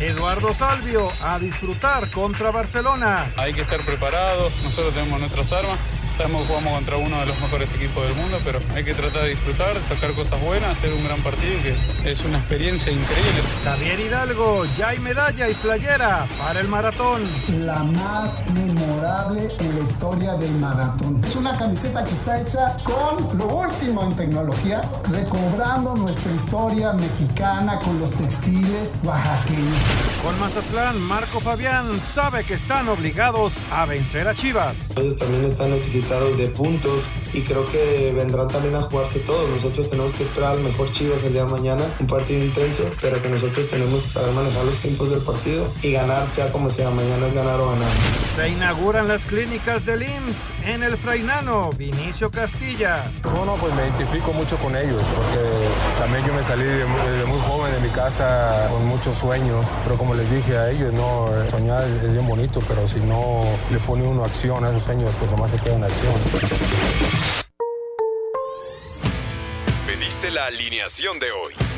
Eduardo Salvio a disfrutar contra Barcelona. Hay que estar preparados, nosotros tenemos nuestras armas Sabemos que jugamos contra uno de los mejores equipos del mundo, pero hay que tratar de disfrutar, sacar cosas buenas, hacer un gran partido, que es una experiencia increíble. Javier Hidalgo, ya hay medalla y playera para el maratón. La más memorable en la historia del maratón. Es una camiseta que está hecha con lo último en tecnología, recobrando nuestra historia mexicana con los textiles oaxaqueños. Con Mazatlán, Marco Fabián sabe que están obligados a vencer a Chivas. Ellos también están necesitando de puntos y creo que vendrán también a jugarse todo. Nosotros tenemos que esperar al mejor Chivas el día de mañana, un partido intenso, pero que nosotros tenemos que saber manejar los tiempos del partido y ganar, sea como sea, mañana es ganar o ganar. Se inauguran las clínicas del IMSS en el Frainano, Vinicio Castilla. Bueno, pues me identifico mucho con ellos, porque también yo me salí de muy, joven de mi casa con muchos sueños, pero como les dije a ellos, no, soñar es bien bonito, pero si no le pone uno acción a esos sueños, pues nomás se queda en acción. Pediste la alineación de hoy.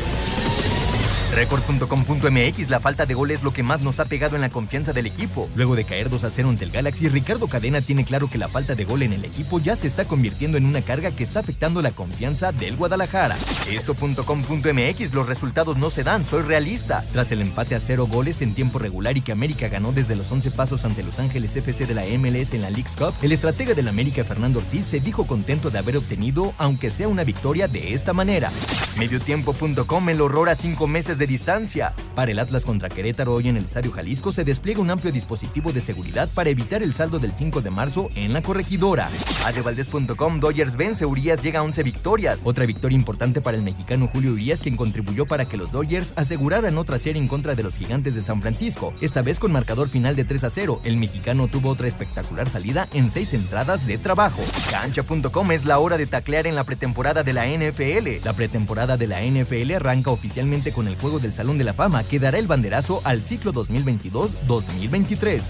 Record.com.mx, la falta de gol es lo que más nos ha pegado en la confianza del equipo. Luego de caer 2 a 0 ante el Galaxy, Ricardo Cadena tiene claro que la falta de gol en el equipo ya se está convirtiendo en una carga que está afectando la confianza del Guadalajara. Esto.com.mx, los resultados no se dan, soy realista. Tras el empate a cero goles en tiempo regular y que América ganó desde los 11 pasos ante Los Ángeles FC de la MLS en la League's Cup, el estratega del América Fernando Ortiz se dijo contento de haber obtenido, aunque sea una victoria de esta manera. Mediotiempo.com, el horror a cinco meses de distancia. Para el Atlas contra Querétaro hoy en el Estadio Jalisco se despliega un amplio dispositivo de seguridad para evitar el saldo del 5 de marzo en la corregidora. Adevaldez.com, Dodgers vence, Urias llega a 11 victorias. Otra victoria importante para el mexicano Julio Urias quien contribuyó para que los Dodgers aseguraran otra serie en contra de los gigantes de San Francisco, esta vez con marcador final de 3 a 0. El mexicano tuvo otra espectacular salida en seis entradas de trabajo. Cancha.com es la hora de taclear en la pretemporada de la NFL. La pretemporada de la NFL arranca oficialmente con el juego del Salón de la Fama que dará el banderazo al ciclo 2022-2023.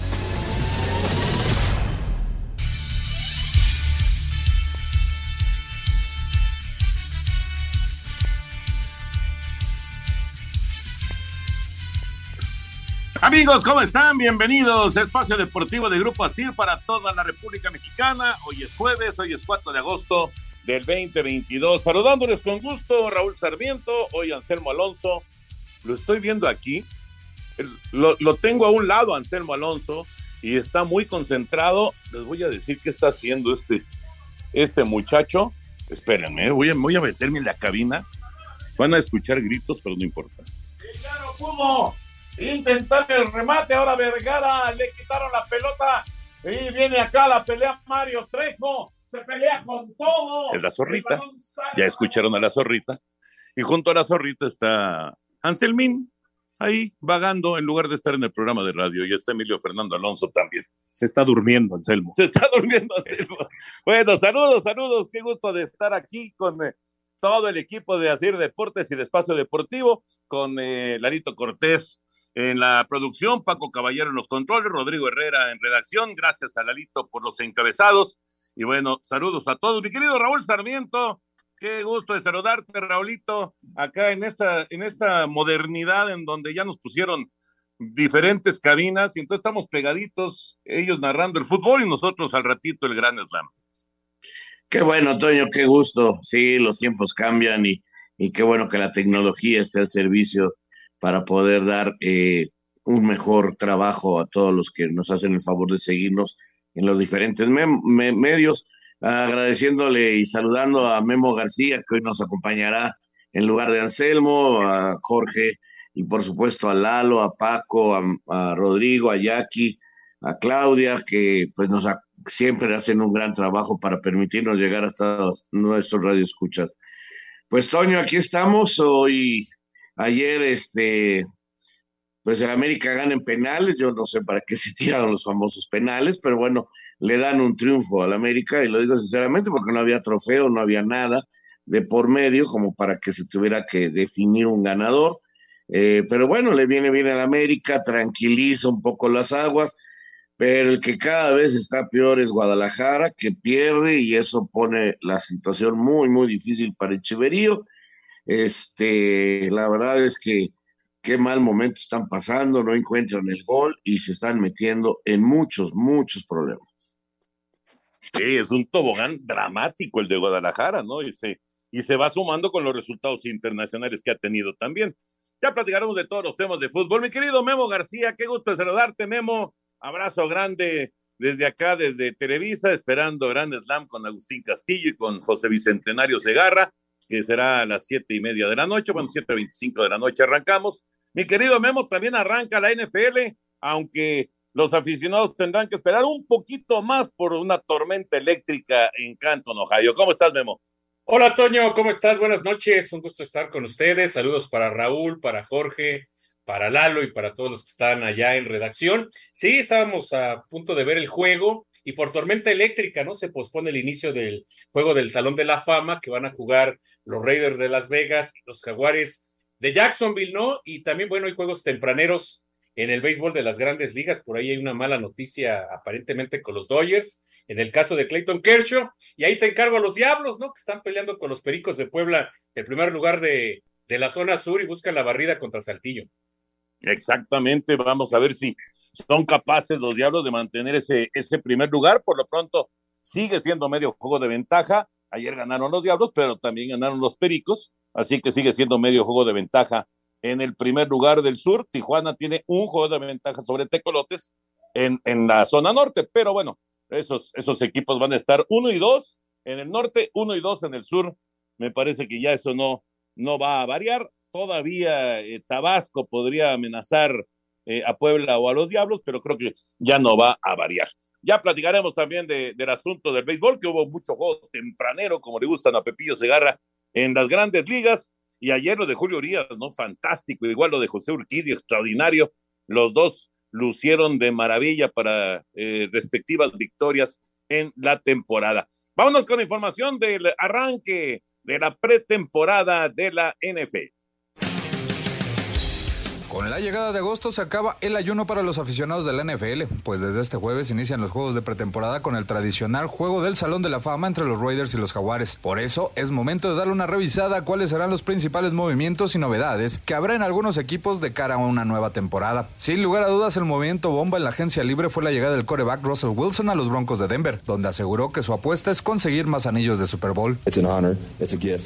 Amigos, ¿cómo están? Bienvenidos a Espacio Deportivo de Grupo ASIR para toda la República Mexicana. Hoy es jueves, hoy es 4 de agosto del 2022. Saludándoles con gusto, Raúl Sarmiento, hoy Anselmo Alonso. Lo estoy viendo aquí. Lo, tengo a un lado, Anselmo Alonso, y está muy concentrado. Les voy a decir qué está haciendo este, este muchacho. Espérenme, voy a, voy a meterme en la cabina. Van a escuchar gritos, pero no importa. Claro, ¿cómo? Intentar el remate, ahora Vergara, le quitaron la pelota y viene acá la pelea Mario Trejo se pelea con todo. Es la zorrita. Ya escucharon a la zorrita. Y junto a la zorrita está Anselmín, ahí vagando en lugar de estar en el programa de radio. Y está Emilio Fernando Alonso también. Se está durmiendo, Anselmo. Se está durmiendo, Anselmo. bueno, saludos, saludos. Qué gusto de estar aquí con eh, todo el equipo de Asir Deportes y de Espacio Deportivo, con eh, Larito Cortés en la producción, Paco Caballero en los controles, Rodrigo Herrera en redacción. Gracias a Lalito por los encabezados. Y bueno, saludos a todos. Mi querido Raúl Sarmiento, qué gusto de saludarte, Raulito, acá en esta, en esta modernidad en donde ya nos pusieron diferentes cabinas y entonces estamos pegaditos, ellos narrando el fútbol y nosotros al ratito el Gran Slam. Qué bueno, Toño, qué gusto. Sí, los tiempos cambian y, y qué bueno que la tecnología esté al servicio para poder dar eh, un mejor trabajo a todos los que nos hacen el favor de seguirnos en los diferentes medios, agradeciéndole y saludando a Memo García, que hoy nos acompañará en lugar de Anselmo, a Jorge y por supuesto a Lalo, a Paco, a, Rodrigo, a Jackie, a Claudia, que pues nos, siempre hacen un gran trabajo para permitirnos llegar hasta nuestro radio escuchas. Pues Toño, aquí estamos. Hoy, ayer, este, pues el América gana en penales. Yo no sé para qué se tiraron los famosos penales, pero bueno, le dan un triunfo al América y lo digo sinceramente porque no había trofeo, no había nada de por medio como para que se tuviera que definir un ganador. Eh, pero bueno, le viene bien al América, tranquiliza un poco las aguas pero el que cada vez está peor es Guadalajara, que pierde y eso pone la situación muy, muy difícil para Echeverío. Este, la verdad es que qué mal momento están pasando, no encuentran el gol y se están metiendo en muchos, muchos problemas. Sí, es un tobogán dramático el de Guadalajara, ¿no? Y se, y se va sumando con los resultados internacionales que ha tenido también. Ya platicaremos de todos los temas de fútbol. Mi querido Memo García, qué gusto saludarte, Memo. Abrazo grande desde acá, desde Televisa, esperando Grand Slam con Agustín Castillo y con José Bicentenario Segarra, que será a las siete y media de la noche, bueno, siete veinticinco de la noche arrancamos. Mi querido Memo, también arranca la NFL, aunque los aficionados tendrán que esperar un poquito más por una tormenta eléctrica en Canton, Ohio. ¿Cómo estás, Memo? Hola, Toño, ¿cómo estás? Buenas noches, un gusto estar con ustedes. Saludos para Raúl, para Jorge, para Lalo y para todos los que están allá en redacción. Sí, estábamos a punto de ver el juego y por tormenta eléctrica, ¿no? Se pospone el inicio del juego del Salón de la Fama que van a jugar los Raiders de Las Vegas, los Jaguares de Jacksonville, ¿no? Y también, bueno, hay juegos tempraneros en el béisbol de las grandes ligas. Por ahí hay una mala noticia aparentemente con los Dodgers. En el caso de Clayton Kershaw, y ahí te encargo a los Diablos, ¿no? Que están peleando con los Pericos de Puebla, el primer lugar de, de la zona sur y buscan la barrida contra Saltillo. Exactamente, vamos a ver si son capaces los Diablos de mantener ese, ese primer lugar. Por lo pronto, sigue siendo medio juego de ventaja. Ayer ganaron los Diablos, pero también ganaron los Pericos, así que sigue siendo medio juego de ventaja en el primer lugar del sur. Tijuana tiene un juego de ventaja sobre Tecolotes en, en la zona norte, pero bueno, esos, esos equipos van a estar uno y dos en el norte, uno y dos en el sur. Me parece que ya eso no, no va a variar todavía eh, Tabasco podría amenazar eh, a Puebla o a los Diablos, pero creo que ya no va a variar. Ya platicaremos también de, del asunto del béisbol, que hubo mucho juego tempranero, como le gustan a Pepillo Segarra, en las grandes ligas. Y ayer lo de Julio Urias, ¿no? Fantástico. Igual lo de José Urquidio, extraordinario. Los dos lucieron de maravilla para eh, respectivas victorias en la temporada. Vámonos con información del arranque de la pretemporada de la NFL. Con la llegada de agosto se acaba el ayuno para los aficionados de la NFL, pues desde este jueves inician los juegos de pretemporada con el tradicional juego del Salón de la Fama entre los Raiders y los Jaguares. Por eso es momento de darle una revisada a cuáles serán los principales movimientos y novedades que habrá en algunos equipos de cara a una nueva temporada. Sin lugar a dudas, el movimiento bomba en la agencia libre fue la llegada del coreback Russell Wilson a los Broncos de Denver, donde aseguró que su apuesta es conseguir más anillos de Super Bowl.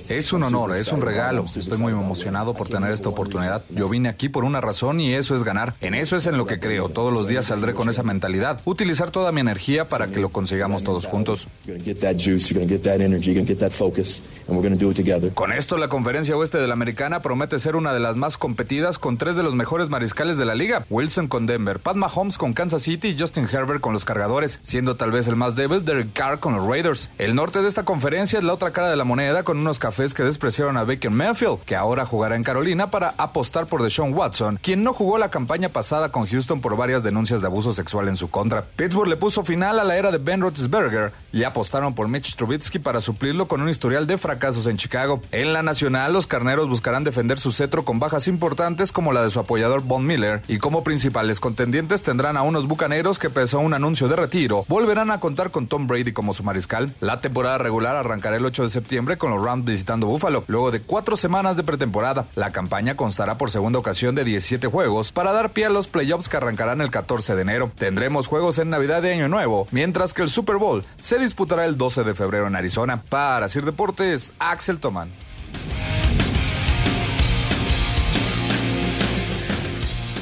Es un honor, es un regalo. Estoy muy emocionado por tener esta oportunidad. Yo vine aquí por una razón y eso es ganar. En eso es en lo que creo. Todos los días saldré con esa mentalidad. Utilizar toda mi energía para que lo consigamos todos juntos. Con esto, la conferencia oeste de la americana promete ser una de las más competidas con tres de los mejores mariscales de la liga. Wilson con Denver, Pat Mahomes con Kansas City y Justin Herbert con los cargadores, siendo tal vez el más débil Derek Carr con los Raiders. El norte de esta conferencia es la otra cara de la moneda con unos cafés que despreciaron a Baker Mayfield, que ahora jugará en Carolina para apostar por Deshaun Watson, quien no jugó la campaña pasada con Houston por varias denuncias de abuso sexual en su contra. Pittsburgh le puso final a la era de Ben Roethlisberger y apostaron por Mitch Trubisky para suplirlo con un historial de fracasos en Chicago. En la nacional, los carneros buscarán defender su cetro con bajas importantes como la de su apoyador Von Miller y como principales contendientes tendrán a unos bucaneros que pesó un anuncio de retiro, volverán a contar con Tom Brady como su mariscal. La temporada regular arrancará el 8 de septiembre con los Rams visitando Buffalo, luego de cuatro semanas de pretemporada. La campaña constará por segunda ocasión de 17 juegos para dar pie a los playoffs que arrancarán el 14 de enero. Tendremos juegos en Navidad de Año Nuevo, mientras que el Super Bowl se disputará el 12 de febrero en Arizona. Para Sir Deportes, Axel Toman.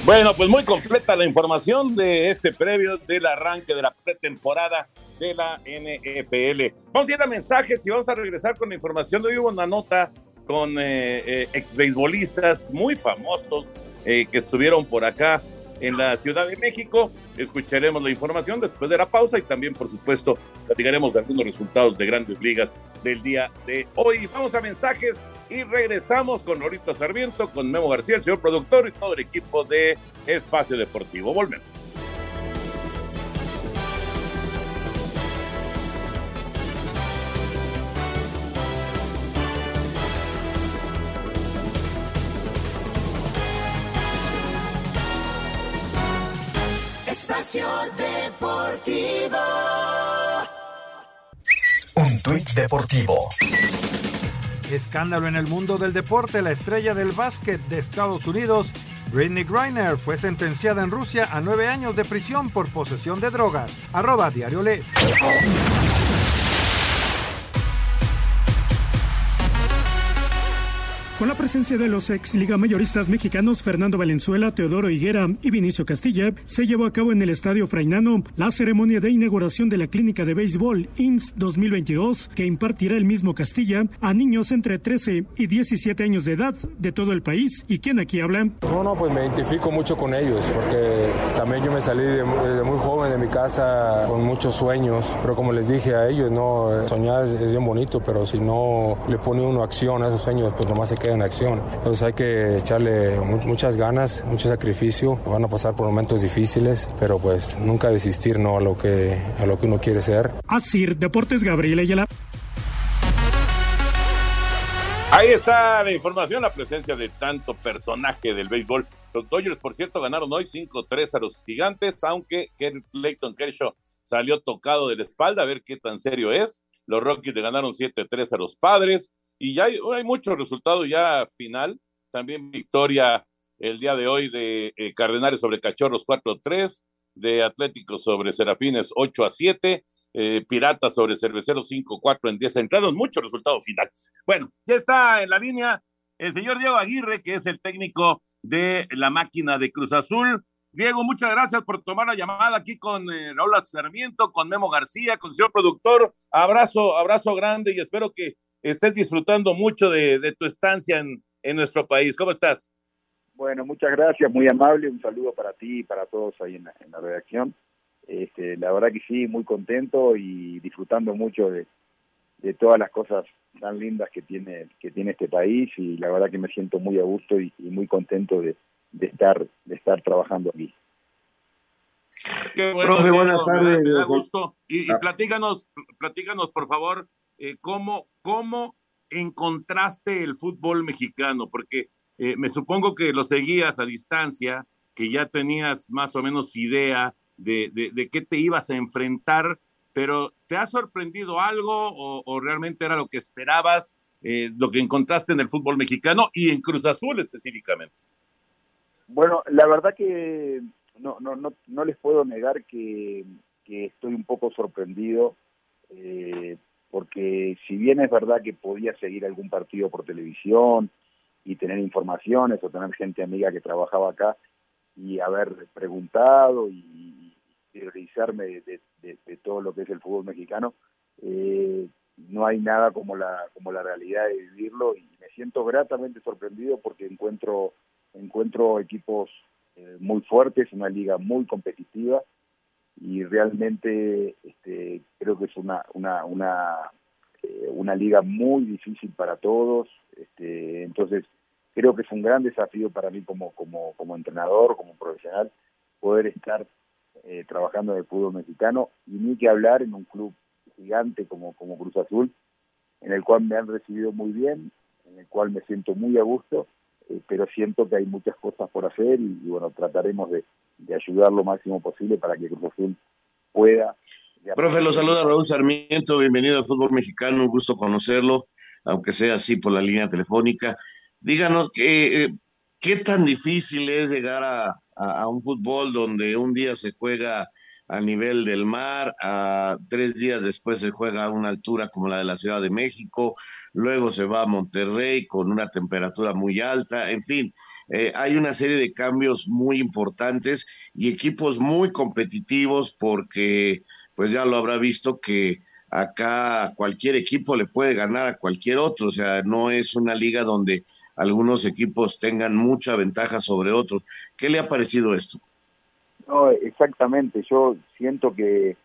Bueno, pues muy completa la información de este previo del arranque de la pretemporada de la NFL. Vamos a ir a mensajes y vamos a regresar con la información. Hoy hubo una nota con eh, eh, ex beisbolistas muy famosos eh, que estuvieron por acá en la Ciudad de México. Escucharemos la información después de la pausa y también, por supuesto, platicaremos algunos resultados de grandes ligas del día de hoy. Vamos a mensajes y regresamos con Norito Sarmiento, con Memo García, el señor productor y todo el equipo de Espacio Deportivo. Volvemos. Espacio Deportivo. Un tuit deportivo. Escándalo en el mundo del deporte. La estrella del básquet de Estados Unidos, Britney Griner, fue sentenciada en Rusia a nueve años de prisión por posesión de drogas. Arroba Diario Le. Con la presencia de los ex liga mayoristas mexicanos Fernando Valenzuela, Teodoro Higuera y Vinicio Castilla, se llevó a cabo en el Estadio Frainano la ceremonia de inauguración de la clínica de béisbol IMSS 2022 que impartirá el mismo Castilla a niños entre 13 y 17 años de edad de todo el país. ¿Y quién aquí habla? No, no, pues me identifico mucho con ellos porque también yo me salí de, muy joven de mi casa con muchos sueños, pero como les dije a ellos, no, soñar es, bien bonito, pero si no le pone uno acción a esos sueños, pues nomás se queda en acción. Entonces hay que echarle muchas ganas, mucho sacrificio. Van a pasar por momentos difíciles, pero pues nunca desistir ¿no? a, lo que, a lo que uno quiere ser. Así, Deportes Gabriel Ayala. Ahí está la información, la presencia de tanto personaje del béisbol. Los Dodgers, por cierto, ganaron hoy 5-3 a los gigantes, aunque Clayton Kershaw salió tocado de la espalda, a ver qué tan serio es. Los Rockies le ganaron 7-3 a los padres. Y ya hay, muchos resultados ya final. También victoria el día de hoy de eh, Cardenales sobre Cachorros 4-3, de Atlético sobre Serafines 8 a 7, eh, Piratas sobre Cerveceros 5-4 en 10 entrados, mucho resultado final. Bueno, ya está en la línea el señor Diego Aguirre, que es el técnico de la máquina de Cruz Azul. Diego, muchas gracias por tomar la llamada aquí con eh, Raúl Sarmiento, con Memo García, con el señor productor. Abrazo, abrazo grande y espero que estés disfrutando mucho de, tu estancia en, nuestro país. ¿Cómo estás? Bueno, muchas gracias, muy amable, un saludo para ti y para todos ahí en la, redacción. Este, la verdad que sí, muy contento y disfrutando mucho de, todas las cosas tan lindas que tiene que tiene este país y la verdad que me siento muy a gusto y, muy contento de, estar de estar trabajando aquí. Qué bueno, buenas tardes. Me da, gusto. Y, y ah. platícanos, platícanos, por favor, eh, cómo, cómo encontraste el fútbol mexicano, porque eh, me supongo que lo seguías a distancia, que ya tenías más o menos idea de, de, qué te ibas a enfrentar, pero ¿te ha sorprendido algo o, realmente era lo que esperabas, eh, lo que encontraste en el fútbol mexicano y en Cruz Azul específicamente? Bueno, la verdad que no, no, no, no les puedo negar que, estoy un poco sorprendido porque si bien es verdad que podía seguir algún partido por televisión y tener informaciones o tener gente amiga que trabajaba acá y haber preguntado y, realizarme de, todo lo que es el fútbol mexicano, eh, no hay nada como la como la realidad de vivirlo y me siento gratamente sorprendido porque encuentro encuentro equipos eh, muy fuertes, una liga muy competitiva y realmente este, creo que es una, una, una, eh, una liga muy difícil para todos. Este, entonces, creo que es un gran desafío para mí como, como, como entrenador, como profesional, poder estar eh, trabajando en el fútbol mexicano y ni que hablar en un club gigante como, como Cruz Azul, en el cual me han recibido muy bien, en el cual me siento muy a gusto, eh, pero siento que hay muchas cosas por hacer y bueno, trataremos de, de ayudar lo máximo posible para que Cruz Azul pueda. Profe, lo saluda Raúl Sarmiento, bienvenido al fútbol mexicano, un gusto conocerlo, aunque sea así por la línea telefónica. Díganos que, eh, qué tan difícil es llegar a, a, un fútbol donde un día se juega a nivel del mar, a tres días después se juega a una altura como la de la Ciudad de México, luego se va a Monterrey con una temperatura muy alta, en fin, eh, hay una serie de cambios muy importantes y equipos muy competitivos porque pues ya lo habrá visto que acá cualquier equipo le puede ganar a cualquier otro, o sea, no es una liga donde algunos equipos tengan mucha ventaja sobre otros. ¿Qué le ha parecido esto? No, exactamente. Yo siento que,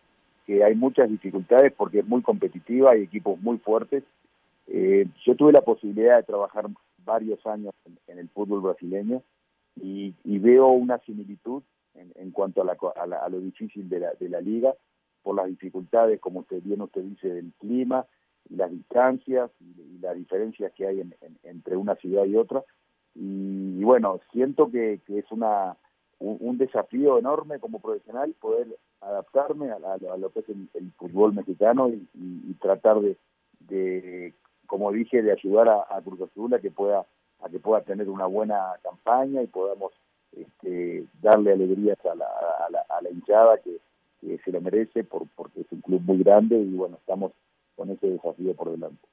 que hay muchas dificultades porque es muy competitiva, hay equipos muy fuertes. Eh, yo tuve la posibilidad de trabajar varios años en, el fútbol brasileño y, veo una similitud en, cuanto a, la, a, lo difícil de la, de la liga por las dificultades, como usted bien usted dice, del clima, las distancias y, las diferencias que hay entre una ciudad y otra. Y, bueno, siento que, que es una un, desafío enorme como profesional poder adaptarme a, lo que es el, fútbol mexicano y, tratar de, como dije, de ayudar a, Cruz Azul a que pueda a que pueda tener una buena campaña y podamos este, darle alegrías a la, a la, hinchada que, que, se lo merece por, porque es un club muy grande y bueno, estamos con ese desafío por delante.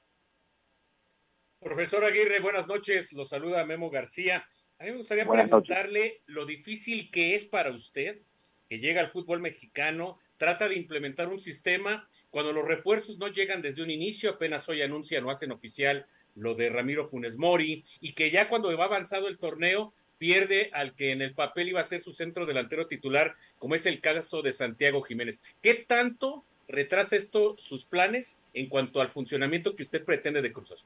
Profesor Aguirre, buenas noches. Lo saluda Memo García. A mí me gustaría preguntarle lo difícil que es para usted, que llega al fútbol mexicano, trata de implementar un sistema cuando los refuerzos no llegan desde un inicio, apenas hoy anuncian o hacen oficial lo de Ramiro Funes Mori, y que ya cuando va avanzado el torneo pierde al que en el papel iba a ser su centro delantero titular, como es el caso de Santiago Jiménez. ¿Qué tanto retrasa esto sus planes en cuanto al funcionamiento que usted pretende de Cruz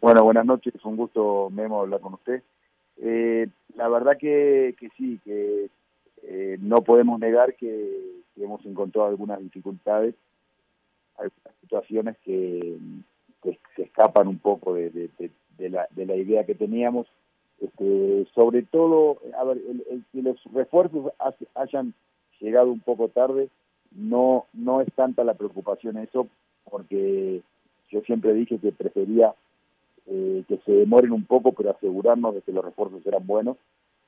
Bueno, buenas noches, un gusto, Memo, hablar con usted. Eh, la verdad que, sí, que eh, no podemos negar que, hemos encontrado algunas dificultades, algunas situaciones que, se escapan un poco de, la, de la idea que teníamos. Este, sobre todo, a ver, el, que los refuerzos hayan llegado un poco tarde, no, no es tanta la preocupación eso, porque yo siempre dije que prefería eh, que se demoren un poco, pero asegurarnos de que los refuerzos eran buenos.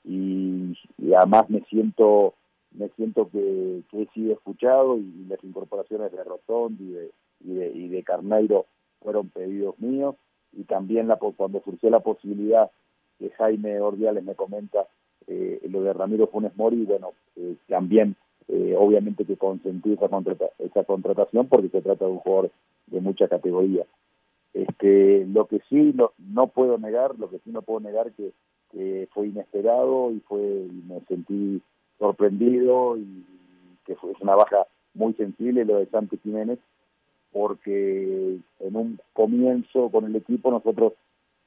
Y, además me siento me siento que, he sido escuchado y, las incorporaciones de Rotondi y de, y de, y de Carneiro fueron pedidos míos. Y también la, cuando surgió la posibilidad que Jaime Ordiales me comenta eh, lo de Ramiro Funes Mori, bueno, eh, también obviamente que consentí esa, esa contratación porque se trata de un jugador de mucha categoría. Este, lo que sí no, no puedo negar, lo que sí no puedo negar que, fue inesperado y fue y me sentí sorprendido y que fue una baja muy sensible lo de Santi Jiménez porque en un comienzo con el equipo nosotros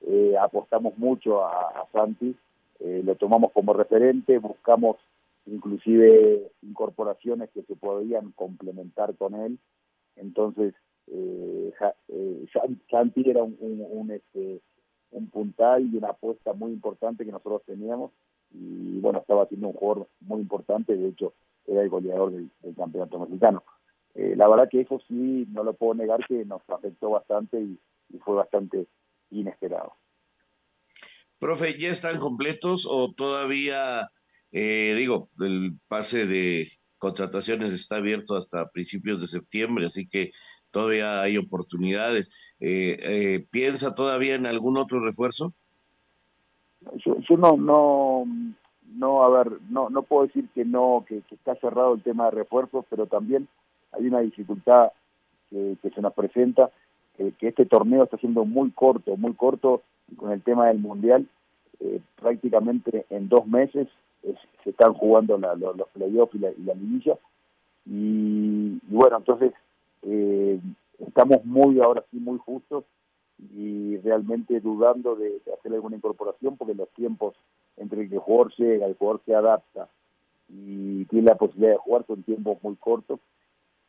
eh, apostamos mucho a, Santi, eh, lo tomamos como referente, buscamos inclusive incorporaciones que se podían complementar con él, entonces eh, eh, Santi era un, un, este, un puntal y una apuesta muy importante que nosotros teníamos y bueno, estaba haciendo un jugador muy importante, de hecho era el goleador del, campeonato mexicano. Eh, la verdad que eso sí, no lo puedo negar que nos afectó bastante y, fue bastante inesperado. Profe, ¿ya están completos o todavía, eh, digo, el pase de contrataciones está abierto hasta principios de septiembre, así que todavía hay oportunidades. Eh, eh, ¿Piensa todavía en algún otro refuerzo? Yo, no, no, no, a ver, no, no puedo decir que no, que, está cerrado el tema de refuerzos, pero también hay una dificultad que, se nos presenta, que, este torneo está siendo muy corto, muy corto con el tema del mundial. Eh, prácticamente en dos meses se están jugando los playoffs y la, y la liguilla. y, bueno, entonces eh, estamos muy, ahora sí, muy justos y realmente dudando de, hacer alguna incorporación porque los tiempos entre que el jugador llega, el jugador se adapta y tiene la posibilidad de jugar son tiempos muy cortos.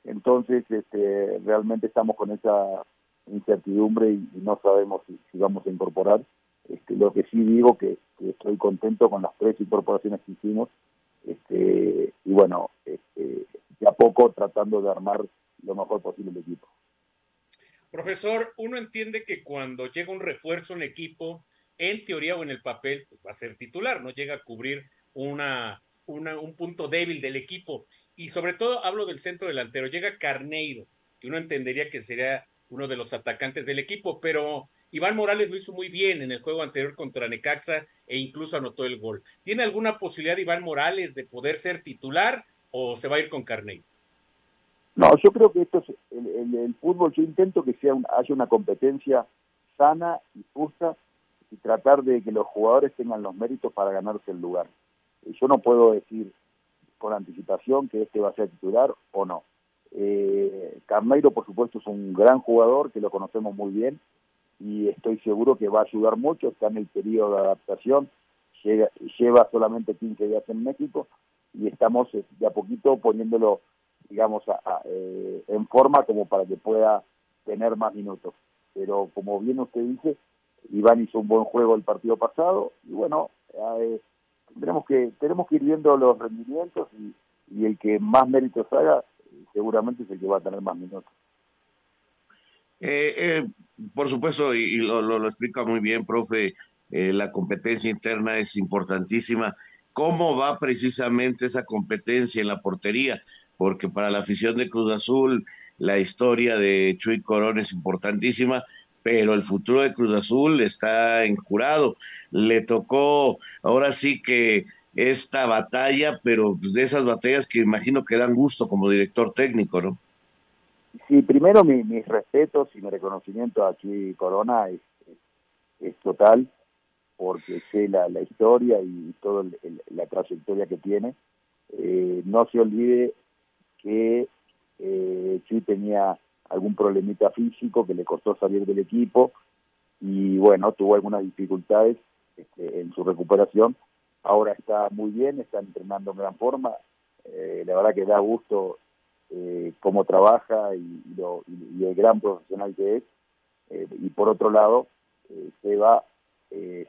Entonces, este, realmente estamos con esa incertidumbre y, no sabemos si, vamos a incorporar. Este, lo que sí digo que, que, estoy contento con las tres incorporaciones que hicimos este, y bueno, este, de a poco tratando de armar lo mejor posible el equipo. Profesor, uno entiende que cuando llega un refuerzo en equipo, en teoría o en el papel, pues va a ser titular, no llega a cubrir una, un punto débil del equipo. Y sobre todo hablo del centro delantero, llega Carneiro, que uno entendería que sería uno de los atacantes del equipo, pero Iván Morales lo hizo muy bien en el juego anterior contra Necaxa e incluso anotó el gol. ¿Tiene alguna posibilidad Iván Morales de poder ser titular o se va a ir con Carneiro? No, yo creo que esto es el, fútbol, yo intento que sea haya una competencia sana y justa y tratar de que los jugadores tengan los méritos para ganarse el lugar. Yo no puedo decir con anticipación que este va a ser titular o no. Eh, Carneiro, por supuesto, es un gran jugador que lo conocemos muy bien y estoy seguro que va a ayudar mucho. Está en el periodo de adaptación, lleva solamente 15 días en México y estamos eh, de a poquito poniéndolo, digamos, eh, en forma como para que pueda tener más minutos. Pero como bien usted dice, Iván hizo un buen juego el partido pasado y bueno, eh, tenemos que tenemos que ir viendo los rendimientos y, el que más méritos haga seguramente es el que va a tener más minutos. Eh, por supuesto, y, lo, lo, explica muy bien, profe, la competencia interna es importantísima. ¿Cómo va precisamente esa competencia en la portería? Porque para la afición de Cruz Azul, la historia de Chuy Corón es importantísima, pero el futuro de Cruz Azul está en jurado. Le tocó ahora sí que esta batalla, pero de esas batallas que imagino que dan gusto como director técnico, ¿no? Sí, primero mis respetos y mi reconocimiento a Chuy Corona es, es, total, porque sé la, la historia y toda la trayectoria que tiene. Eh, no se olvide que eh, tenía algún problemita físico que le costó salir del equipo y bueno, tuvo algunas dificultades este, en su recuperación. Ahora está muy bien, está entrenando en gran forma. Eh, la verdad que da gusto eh, cómo trabaja y, lo, y, el gran profesional que es. Eh, y por otro lado, eh, Seba,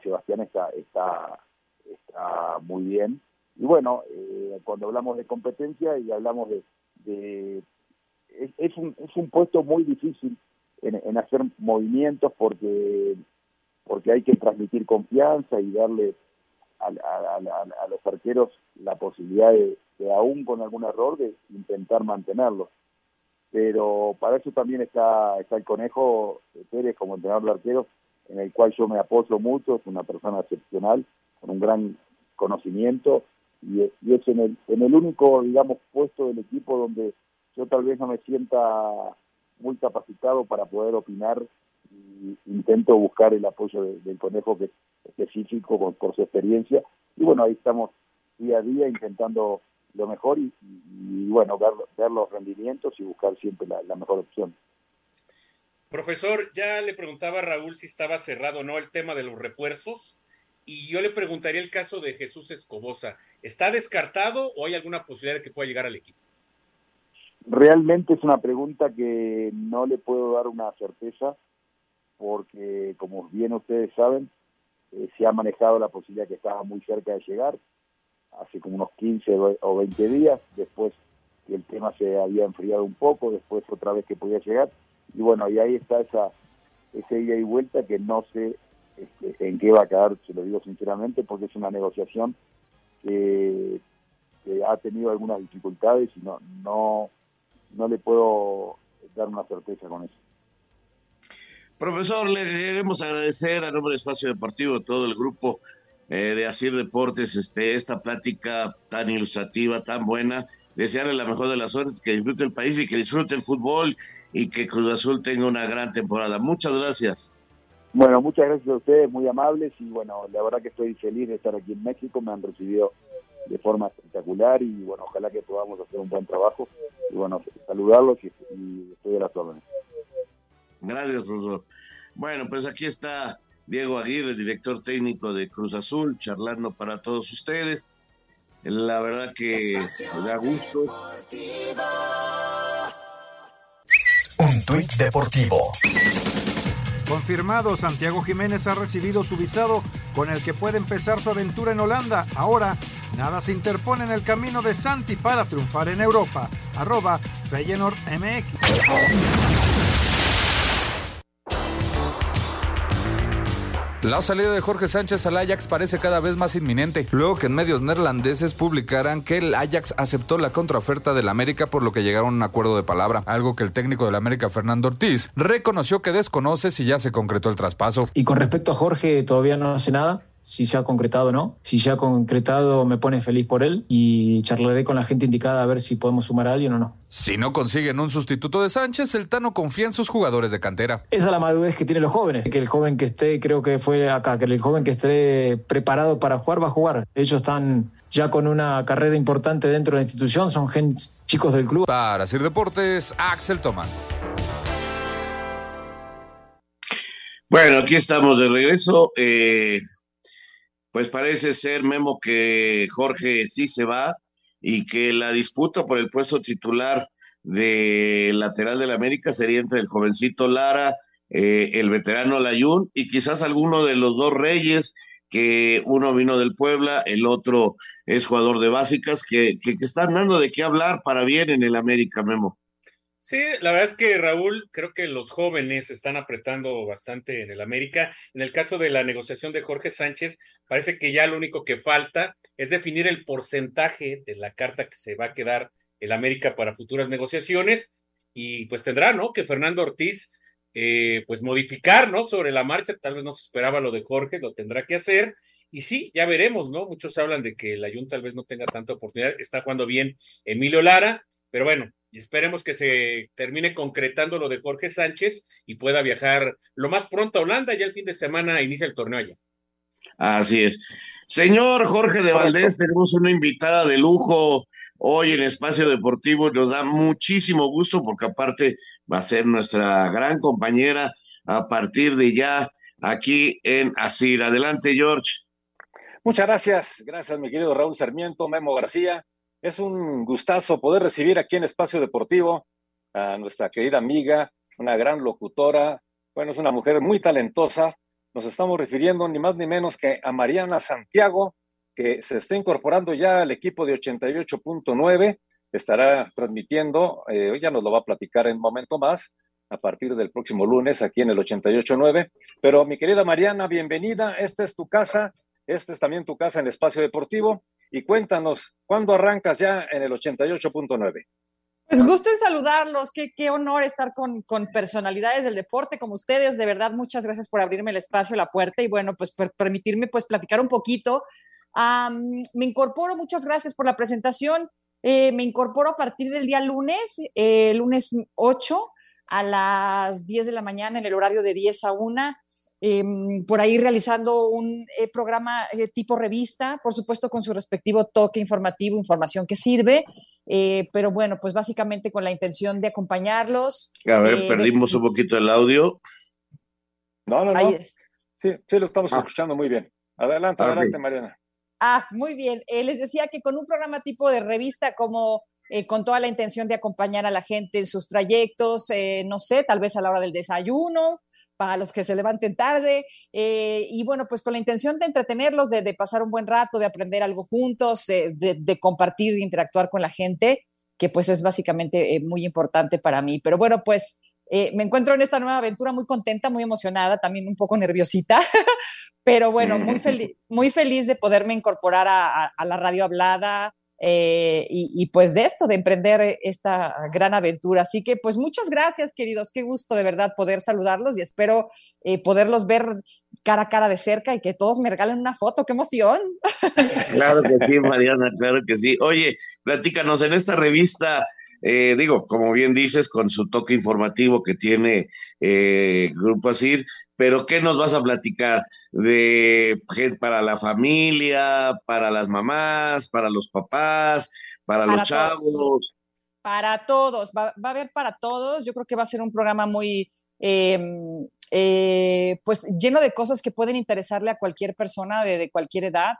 Sebastián está, está, está muy bien. Y bueno, cuando hablamos de competencia y hablamos de... es, es, un, es un puesto muy difícil en, en hacer movimientos porque porque hay que transmitir confianza y darle a, a, a, a, los arqueros la posibilidad de, de, aún con algún error, de intentar mantenerlo. Pero para eso también está, está el conejo Pérez como entrenador de arqueros, en el cual yo me apoyo mucho, es una persona excepcional, con un gran conocimiento, y, es en el, en el único, digamos, puesto del equipo donde yo tal vez no me sienta muy capacitado para poder opinar y intento buscar el apoyo de, del conejo que es específico por, su experiencia. Y bueno ahí estamos día a día intentando lo mejor y, bueno ver, ver, los rendimientos y buscar siempre la, la, mejor opción. Profesor ya le preguntaba a Raúl si estaba cerrado o no el tema de los refuerzos y yo le preguntaría el caso de Jesús Escobosa está descartado o hay alguna posibilidad de que pueda llegar al equipo Realmente es una pregunta que no le puedo dar una certeza porque como bien ustedes saben, eh, se ha manejado la posibilidad que estaba muy cerca de llegar, hace como unos 15 o 20 días, después que el tema se había enfriado un poco, después otra vez que podía llegar, y bueno, y ahí está esa ese ida y vuelta que no sé este, en qué va a quedar, se lo digo sinceramente, porque es una negociación que, que ha tenido algunas dificultades y no, no, no le puedo dar una certeza con eso. Profesor, le queremos agradecer a nombre de Espacio Deportivo, todo el grupo eh, de Asir Deportes, este, esta plática tan ilustrativa, tan buena. Desearle la mejor de las suertes, que disfrute el país y que disfrute el fútbol y que Cruz Azul tenga una gran temporada. Muchas gracias. Bueno, muchas gracias a ustedes, muy amables y bueno, la verdad que estoy feliz de estar aquí en México, me han recibido de forma espectacular y bueno, ojalá que podamos hacer un buen trabajo y bueno, saludarlos y, y estoy a las órdenes. Gracias, profesor. Bueno, pues aquí está Diego Aguirre, director técnico de Cruz Azul, charlando para todos ustedes. La verdad que da gusto. Un tuit deportivo. Confirmado, Santiago Jiménez ha recibido su visado con el que puede empezar su aventura en Holanda. Ahora, nada se interpone en el camino de Santi para triunfar en Europa. Arroba MX. La salida de Jorge Sánchez al Ajax parece cada vez más inminente, luego que en medios neerlandeses publicaran que el Ajax aceptó la contraoferta del América por lo que llegaron a un acuerdo de palabra, algo que el técnico del América, Fernando Ortiz, reconoció que desconoce si ya se concretó el traspaso. Y con respecto a Jorge, todavía no hace nada si se ha concretado o no. Si se ha concretado, me pone feliz por él y charlaré con la gente indicada a ver si podemos sumar a alguien o no. Si no consiguen un sustituto de Sánchez, el Tano confía en sus jugadores de cantera. Esa es la madurez que tienen los jóvenes, que el joven que esté, creo que fue acá, que el joven que esté preparado para jugar va a jugar. Ellos están ya con una carrera importante dentro de la institución, son chicos del club. Para hacer deportes, Axel Tomán. Bueno, aquí estamos de regreso. Eh, pues parece ser, Memo, que Jorge sí se va y que la disputa por el puesto titular de lateral del América sería entre el jovencito Lara, eh, el veterano Layún y quizás alguno de los dos reyes, que uno vino del Puebla, el otro es jugador de básicas, que, que, que están dando de qué hablar para bien en el América, Memo. Sí, la verdad es que Raúl, creo que los jóvenes están apretando bastante en el América. En el caso de la negociación de Jorge Sánchez, parece que ya lo único que falta es definir el porcentaje de la carta que se va a quedar el América para futuras negociaciones y pues tendrá, ¿no? Que Fernando Ortiz, eh, pues modificar, ¿no? Sobre la marcha, tal vez no se esperaba lo de Jorge, lo tendrá que hacer. Y sí, ya veremos, ¿no? Muchos hablan de que la Junta tal vez no tenga tanta oportunidad. Está jugando bien Emilio Lara, pero bueno, y esperemos que se termine concretando lo de Jorge Sánchez y pueda viajar lo más pronto a Holanda. Ya el fin de semana inicia el torneo allá. Así es. Señor Jorge de Valdés, tenemos una invitada de lujo hoy en Espacio Deportivo. Nos da muchísimo gusto porque aparte va a ser nuestra gran compañera a partir de ya aquí en Asir. Adelante, George. Muchas gracias. Gracias, mi querido Raúl Sarmiento, Memo García. Es un gustazo poder recibir aquí en Espacio Deportivo a nuestra querida amiga, una gran locutora, bueno, es una mujer muy talentosa. Nos estamos refiriendo ni más ni menos que a Mariana Santiago, que se está incorporando ya al equipo de 88.9, estará transmitiendo, eh, ya nos lo va a platicar en un momento más, a partir del próximo lunes aquí en el 88.9. Pero mi querida Mariana, bienvenida, esta es tu casa, esta es también tu casa en Espacio Deportivo y cuéntanos, ¿cuándo arrancas ya en el 88.9? Pues gusto en saludarlos, qué, qué honor estar con, con, personalidades del deporte como ustedes, de verdad, muchas gracias por abrirme el espacio, la puerta y bueno, pues por permitirme pues platicar un poquito. me incorporo, muchas gracias por la presentación, eh, me incorporo a partir del día lunes, eh, lunes 8 a las 10 de la mañana en el horario de 10 a 1 Em, por ahí realizando un eh, programa eh, tipo revista, por supuesto con su respectivo toque informativo, información que sirve, eh, pero bueno, pues básicamente con la intención de acompañarlos. A ver, perdimos un poquito el audio. No, no, no. Sí, sí, lo estamos ah. escuchando muy bien. Adelante, ah, adelante, Mariana. Ah, muy bien. les decía que con un programa tipo de revista como con toda la intención de acompañar a la gente en sus trayectos, no sé, tal vez a la hora del desayuno, para los que se levanten tarde. Eh, y bueno, pues con la intención de entretenerlos, de, pasar un buen rato, de aprender algo juntos, de, compartir, de interactuar con la gente, que pues es básicamente eh, muy importante para mí. Pero bueno, pues eh, me encuentro en esta nueva aventura muy contenta, muy emocionada, también un poco nerviosita, pero bueno, muy, feliz muy feliz de poderme incorporar a la radio hablada, eh, y, pues de esto, de emprender esta gran aventura. Así que pues muchas gracias, queridos. Qué gusto de verdad poder saludarlos y espero eh, poderlos ver cara a cara de cerca y que todos me regalen una foto. ¡Qué emoción! Claro que sí, Mariana, claro que sí. Oye, platícanos en esta revista. Eh, digo, como bien dices, con su toque informativo que tiene Grupo Asir, pero ¿qué nos vas a platicar? De para la familia, para las mamás, para los papás, para, los chavos. Para todos, va, a haber para todos. Yo creo que va a ser un programa muy, em, eh, pues lleno de cosas que pueden interesarle a cualquier persona de cualquier edad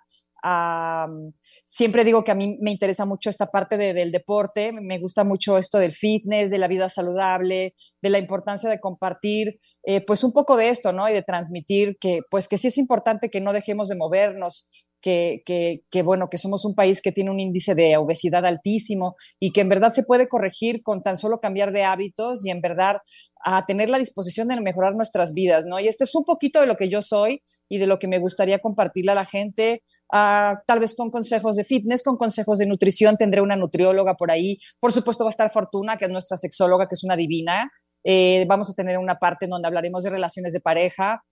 siempre digo que a mí me interesa mucho esta parte del deporte, me gusta mucho esto del fitness, de la vida saludable, de la importancia de compartir, eh, pues un poco de esto, ¿no? Y de transmitir que, pues que sí es importante que no dejemos de movernos, que, que, bueno, que somos un país que tiene un índice de obesidad altísimo y que en verdad se puede corregir con tan solo cambiar de hábitos y en verdad a tener la disposición de mejorar nuestras vidas, ¿no? Y este es un poquito de lo que yo soy y de lo que me gustaría compartirle a la gente, Ah, tal vez con consejos de fitness, con consejos de nutrición, tendré una nutrióloga por ahí. Por supuesto va a estar Fortuna, que es nuestra sexóloga, que es una divina. Eh, vamos a tener una parte donde hablaremos de relaciones de pareja.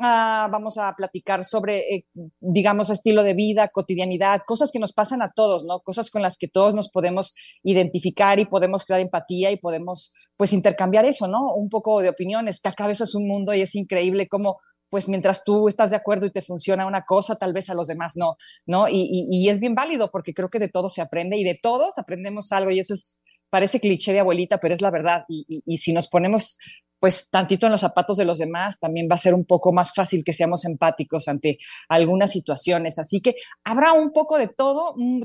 Ah, vamos a platicar sobre, eh, digamos, estilo de vida, cotidianidad, cosas que nos pasan a todos, ¿no? Cosas con las que todos nos podemos identificar y podemos crear empatía y podemos, pues, intercambiar eso, ¿no? Un poco de opiniones, que acá es un mundo y es increíble cómo, pues, mientras tú estás de acuerdo y te funciona una cosa, tal vez a los demás no, ¿no? Y, es bien válido porque creo que de todo se aprende y de todos aprendemos algo y eso es parece cliché de abuelita, pero es la verdad. Y, si nos ponemos pues tantito en los zapatos de los demás, también va a ser un poco más fácil que seamos empáticos ante algunas situaciones. Así que habrá un poco de todo, mm,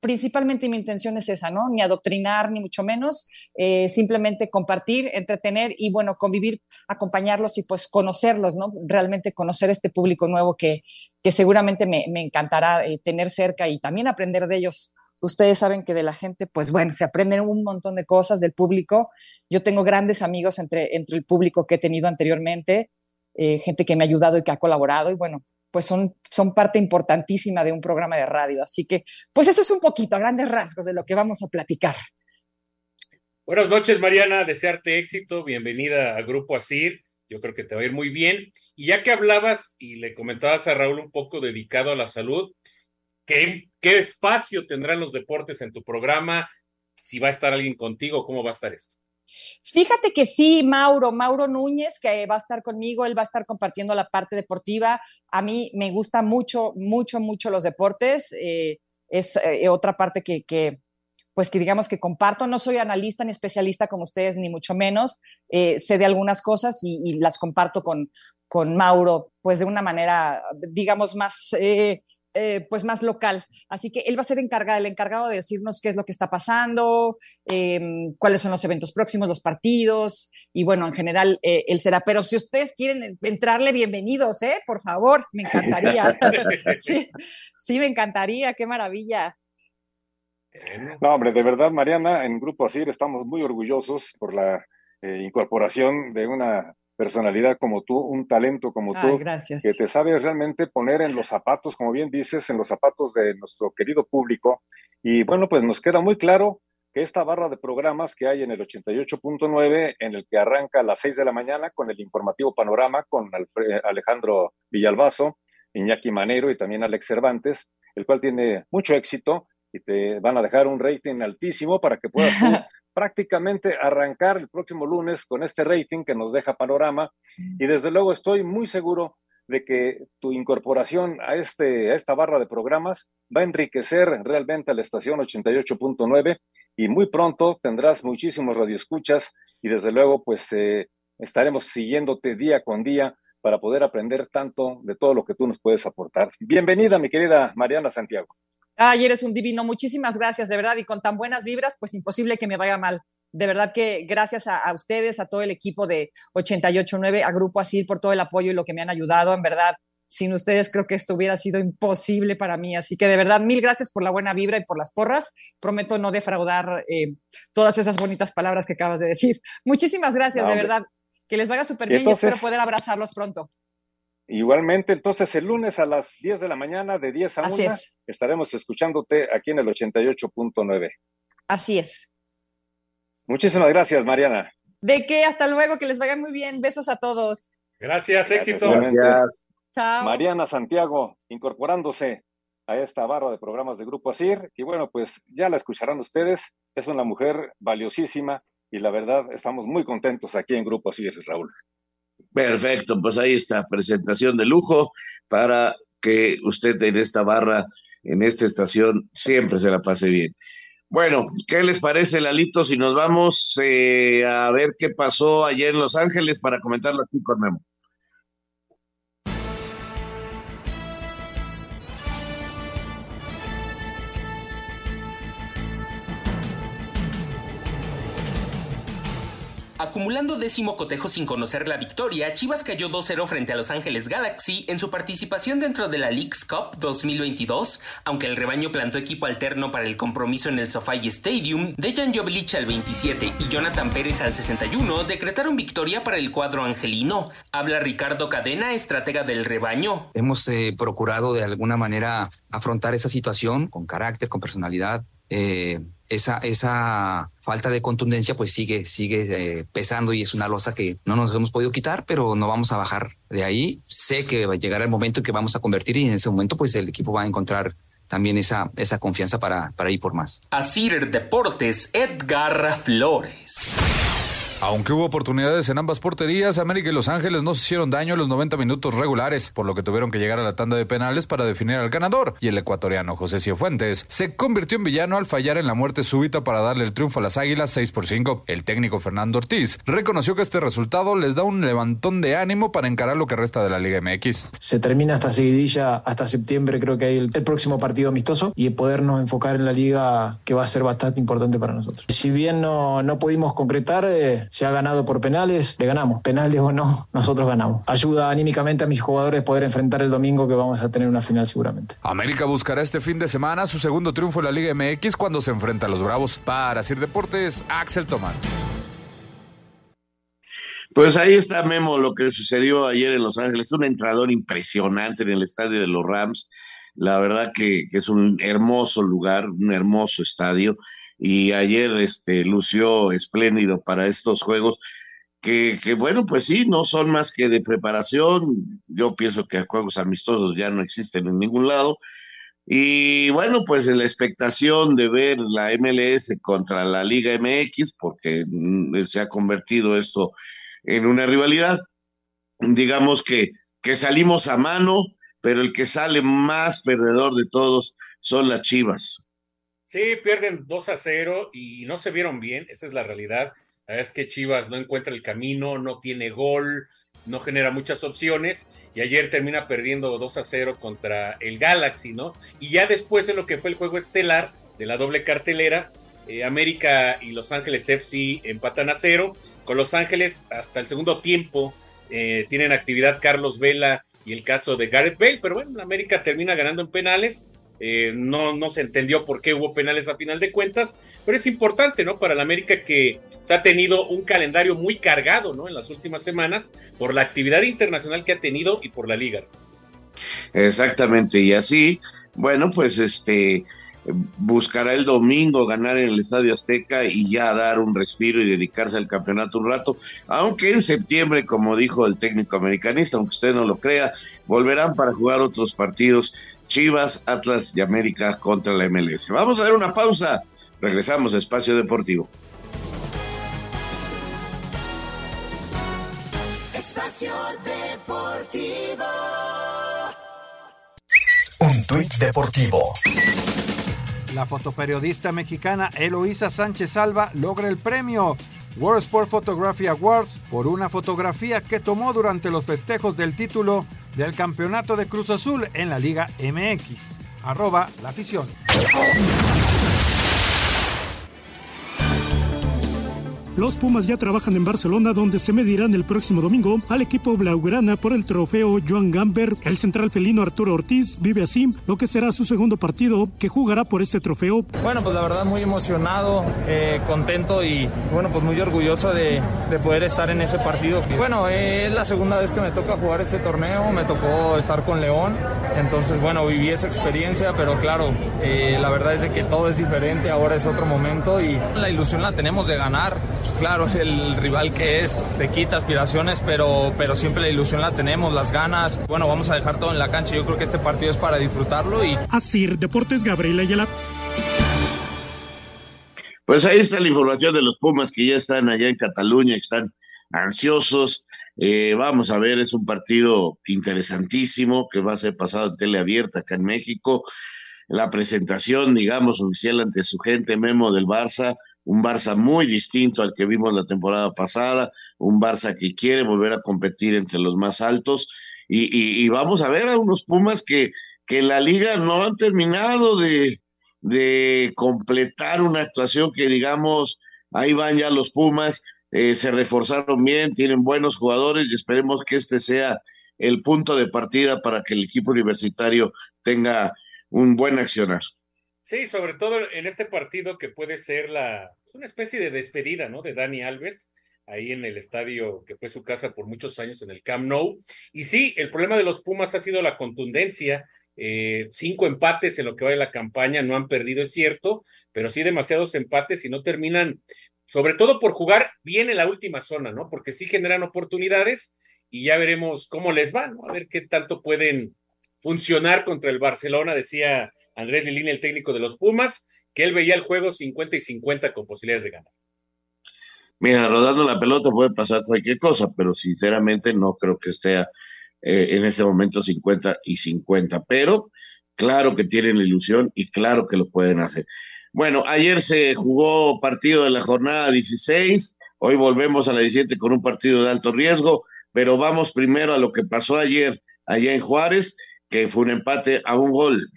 principalmente mi intención es esa, ¿no? Ni adoctrinar, ni mucho menos, eh, simplemente compartir, entretener y bueno, convivir, acompañarlos y pues conocerlos, ¿no? Realmente conocer este público nuevo que, que seguramente me, me encantará eh, tener cerca y también aprender de ellos. Ustedes saben que de la gente, pues bueno, se aprenden un montón de cosas del público yo tengo grandes amigos entre, entre el público que he tenido anteriormente, eh, gente que me ha ayudado y que ha colaborado y bueno, pues son, son parte importantísima de un programa de radio. Así que, pues eso es un poquito, a grandes rasgos de lo que vamos a platicar. Buenas noches, Mariana. Desearte éxito. Bienvenida a Grupo Asir. Yo creo que te va a ir muy bien. Y ya que hablabas y le comentabas a Raúl un poco dedicado a la salud, ¿qué, qué espacio tendrán los deportes en tu programa? Si va a estar alguien contigo, ¿cómo va a estar esto? Fíjate que sí, Mauro, Mauro Núñez, que va a estar conmigo, él va a estar compartiendo la parte deportiva. A mí me gusta mucho, mucho, mucho los deportes. Eh, es eh, otra parte que, que, pues que digamos que comparto. No soy analista ni especialista como ustedes, ni mucho menos. Eh, sé de algunas cosas y, y, las comparto con, con Mauro, pues de una manera, digamos, más eh, pues más local. Así que él va a ser encargado, el encargado de decirnos qué es lo que está pasando, em, cuáles son los eventos próximos, los partidos, y bueno, en general eh, él será. Pero si ustedes quieren entrarle, bienvenidos, ¿eh? Por favor, me encantaría. sí, sí, me encantaría, qué maravilla. No, hombre, de verdad, Mariana, en Grupo ASIR estamos muy orgullosos por la eh, incorporación de una personalidad como tú, un talento como tú, que te sabes realmente poner en los zapatos, como bien dices, en los zapatos de nuestro querido público. Y bueno, pues nos queda muy claro que esta barra de programas que hay en el 88.9, en el que arranca a las 6 de la mañana con el informativo Panorama, con Alejandro Villalbazo, Iñaki Manero y también Alex Cervantes, el cual tiene mucho éxito y te van a dejar un rating altísimo para que puedas prácticamente arrancar el próximo lunes con este rating que nos deja panorama y desde luego estoy muy seguro de que tu incorporación a, este, a esta barra de programas va a enriquecer realmente a la estación 88.9 y muy pronto tendrás muchísimos radioescuchas y desde luego pues eh, estaremos siguiéndote día con día para poder aprender tanto de todo lo que tú nos puedes aportar. Bienvenida, mi querida Mariana Santiago. Ay, eres un divino. Muchísimas gracias, de verdad. Y con tan buenas vibras, pues imposible que me vaya mal. De verdad que gracias a, ustedes, a todo el equipo de 889, a Grupo Asir por todo el apoyo y lo que me han ayudado. En verdad, sin ustedes creo que esto hubiera sido imposible para mí. Así que de verdad, mil gracias por la buena vibra y por las porras. Prometo no defraudar eh, todas esas bonitas palabras que acabas de decir. Muchísimas gracias, de verdad. Que les vaya súper bien y espero poder abrazarlos pronto. Igualmente, entonces el lunes a las 10 de la mañana, de 10 a 1, estaremos escuchándote aquí en el 88.9. Así es. Muchísimas gracias, Mariana. De qué, hasta luego, que les vaya muy bien. Besos a todos. Gracias, éxito. Gracias. Chao. Mariana Santiago, incorporándose a esta barra de programas de Grupo ASIR. Y bueno, pues ya la escucharán ustedes. Es una mujer valiosísima y la verdad estamos muy contentos aquí en Grupo ASIR, Raúl. Perfecto, pues ahí está, presentación de lujo para que usted en esta barra, en esta estación, siempre se la pase bien. Bueno, ¿qué les parece, Lalito, si nos vamos eh, a ver qué pasó ayer en Los Ángeles para comentarlo aquí con Memo? Acumulando décimo cotejo sin conocer la victoria, Chivas cayó 2-0 frente a Los Ángeles Galaxy en su participación dentro de la League's Cup 2022, aunque el rebaño plantó equipo alterno para el compromiso en el SoFi Stadium, Dejan Jovelich al 27 y Jonathan Pérez al 61 decretaron victoria para el cuadro angelino. Habla Ricardo Cadena, estratega del rebaño. Hemos eh, procurado de alguna manera afrontar esa situación con carácter, con personalidad. Eh, esa, esa falta de contundencia pues sigue, sigue eh, pesando y es una losa que no nos hemos podido quitar, pero no vamos a bajar de ahí. Sé que va a llegar el momento en que vamos a convertir y en ese momento pues el equipo va a encontrar también esa, esa confianza para, para ir por más. Asir Deportes, Edgar Flores. Aunque hubo oportunidades en ambas porterías, América y Los Ángeles no se hicieron daño en los 90 minutos regulares, por lo que tuvieron que llegar a la tanda de penales para definir al ganador. Y el ecuatoriano José Cifuentes se convirtió en villano al fallar en la muerte súbita para darle el triunfo a las Águilas 6 por 5. El técnico Fernando Ortiz reconoció que este resultado les da un levantón de ánimo para encarar lo que resta de la Liga MX. Se termina esta seguidilla hasta septiembre, creo que hay el, próximo partido amistoso y podernos enfocar en la liga que va a ser bastante importante para nosotros. Si bien no, no pudimos concretar, eh, se ha ganado por penales, le ganamos. Penales o no, nosotros ganamos. Ayuda anímicamente a mis jugadores poder enfrentar el domingo que vamos a tener una final seguramente. América buscará este fin de semana su segundo triunfo en la Liga MX cuando se enfrenta a los Bravos. Para Sir Deportes, Axel Tomán. Pues ahí está Memo, lo que sucedió ayer en Los Ángeles, un entrador impresionante en el estadio de los Rams. La verdad que, que es un hermoso lugar, un hermoso estadio y ayer este, lució espléndido para estos juegos. Que, que, bueno, pues sí, no son más que de preparación. Yo pienso que juegos amistosos ya no existen en ningún lado. Y bueno, pues la expectación de ver la MLS contra la Liga MX, porque mm, se ha convertido esto en una rivalidad. Digamos que, que salimos a mano, pero el que sale más perdedor de todos son las Chivas. Sí, pierden 2 a 0 y no se vieron bien, esa es la realidad. Es que Chivas no encuentra el camino, no tiene gol, no genera muchas opciones y ayer termina perdiendo 2 a 0 contra el Galaxy, ¿no? Y ya después en lo que fue el juego estelar de la doble cartelera, eh, América y Los Ángeles FC empatan a cero. Con Los Ángeles hasta el segundo tiempo eh, tienen actividad Carlos Vela y el caso de Gareth Bale, pero bueno, América termina ganando en penales eh, no, no se entendió por qué hubo penales a final de cuentas, pero es importante, ¿no? Para la América que se ha tenido un calendario muy cargado, ¿no? En las últimas semanas, por la actividad internacional que ha tenido y por la liga. Exactamente, y así, bueno, pues este buscará el domingo ganar en el Estadio Azteca y ya dar un respiro y dedicarse al campeonato un rato, aunque en septiembre, como dijo el técnico americanista, aunque usted no lo crea, volverán para jugar otros partidos Chivas, Atlas y América contra la MLS. Vamos a dar una pausa. Regresamos a Espacio Deportivo. Espacio Deportivo. Un tuit deportivo. La fotoperiodista mexicana Eloísa Sánchez Alba logra el premio World Sport Photography Awards por una fotografía que tomó durante los festejos del título del Campeonato de Cruz Azul en la Liga MX. Arroba la afición. Los Pumas ya trabajan en Barcelona, donde se medirán el próximo domingo al equipo blaugrana por el trofeo Joan Gamber. El central felino Arturo Ortiz vive así lo que será su segundo partido que jugará por este trofeo. Bueno, pues la verdad muy emocionado, eh, contento y bueno, pues muy orgulloso de, de poder estar en ese partido. Bueno, eh, es la segunda vez que me toca jugar este torneo, me tocó estar con León, entonces bueno, viví esa experiencia, pero claro, eh, la verdad es que todo es diferente, ahora es otro momento y la ilusión la tenemos de ganar claro, el rival que es te quita aspiraciones, pero, pero siempre la ilusión la tenemos, las ganas. Bueno, vamos a dejar todo en la cancha. Yo creo que este partido es para disfrutarlo y. Así, Deportes Gabriela Ayala. Pues ahí está la información de los Pumas que ya están allá en Cataluña, que están ansiosos. Eh, vamos a ver, es un partido interesantísimo que va a ser pasado en teleabierta acá en México. La presentación, digamos, oficial ante su gente, Memo del Barça, un Barça muy distinto al que vimos la temporada pasada, un Barça que quiere volver a competir entre los más altos y, vamos a ver a unos Pumas que, que la liga no han terminado de, de completar una actuación que digamos, ahí van ya los Pumas, eh, se reforzaron bien, tienen buenos jugadores y esperemos que este sea el punto de partida para que el equipo universitario tenga un buen accionar. Sí, sobre todo en este partido que puede ser la una especie de despedida, ¿no? De Dani Alves ahí en el estadio que fue su casa por muchos años en el Camp Nou. Y sí, el problema de los Pumas ha sido la contundencia. eh, cinco empates en lo que va de la campaña, no han perdido, es cierto, pero sí demasiados empates y no terminan, sobre todo por jugar bien en la última zona, ¿no? Porque sí generan oportunidades y ya veremos cómo les va, ¿no? A ver qué tanto pueden funcionar contra el Barcelona, decía Andrés Lilini, el técnico de los Pumas, que él veía el juego 50 y 50 con posibilidades de ganar. Mira, rodando la pelota puede pasar cualquier cosa, pero sinceramente no creo que esté eh, en ese momento 50 y 50, pero claro que tienen la ilusión y claro que lo pueden hacer. Bueno, ayer se jugó partido de la jornada 16, hoy volvemos a la 17 con un partido de alto riesgo, pero vamos primero a lo que pasó ayer allá en Juárez, que fue un empate a un gol.